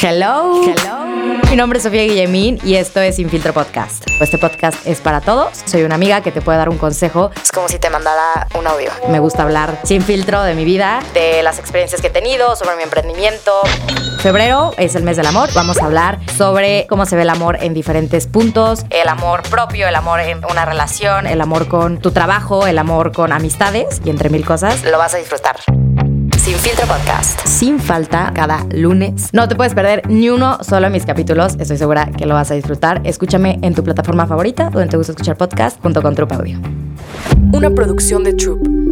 Hello. Hello. Mi nombre es Sofía Guillemín y esto es Sin Filtro Podcast. Este podcast es para todos. Soy una amiga que te puede dar un consejo. Es como si te mandara un audio. Me gusta hablar sin filtro de mi vida, de las experiencias que he tenido, sobre mi emprendimiento. Febrero es el mes del amor. Vamos a hablar sobre cómo se ve el amor en diferentes puntos. El amor propio, el amor en una relación, el amor con tu trabajo, el amor con amistades y entre mil cosas. Lo vas a disfrutar. Sin Filtro Podcast. Sin falta, cada lunes. No te puedes perder ni uno solo de mis capítulos. Estoy segura que lo vas a disfrutar. Escúchame en tu plataforma favorita, donde te gusta escuchar podcast, junto con Troop Audio. Una producción de Troop.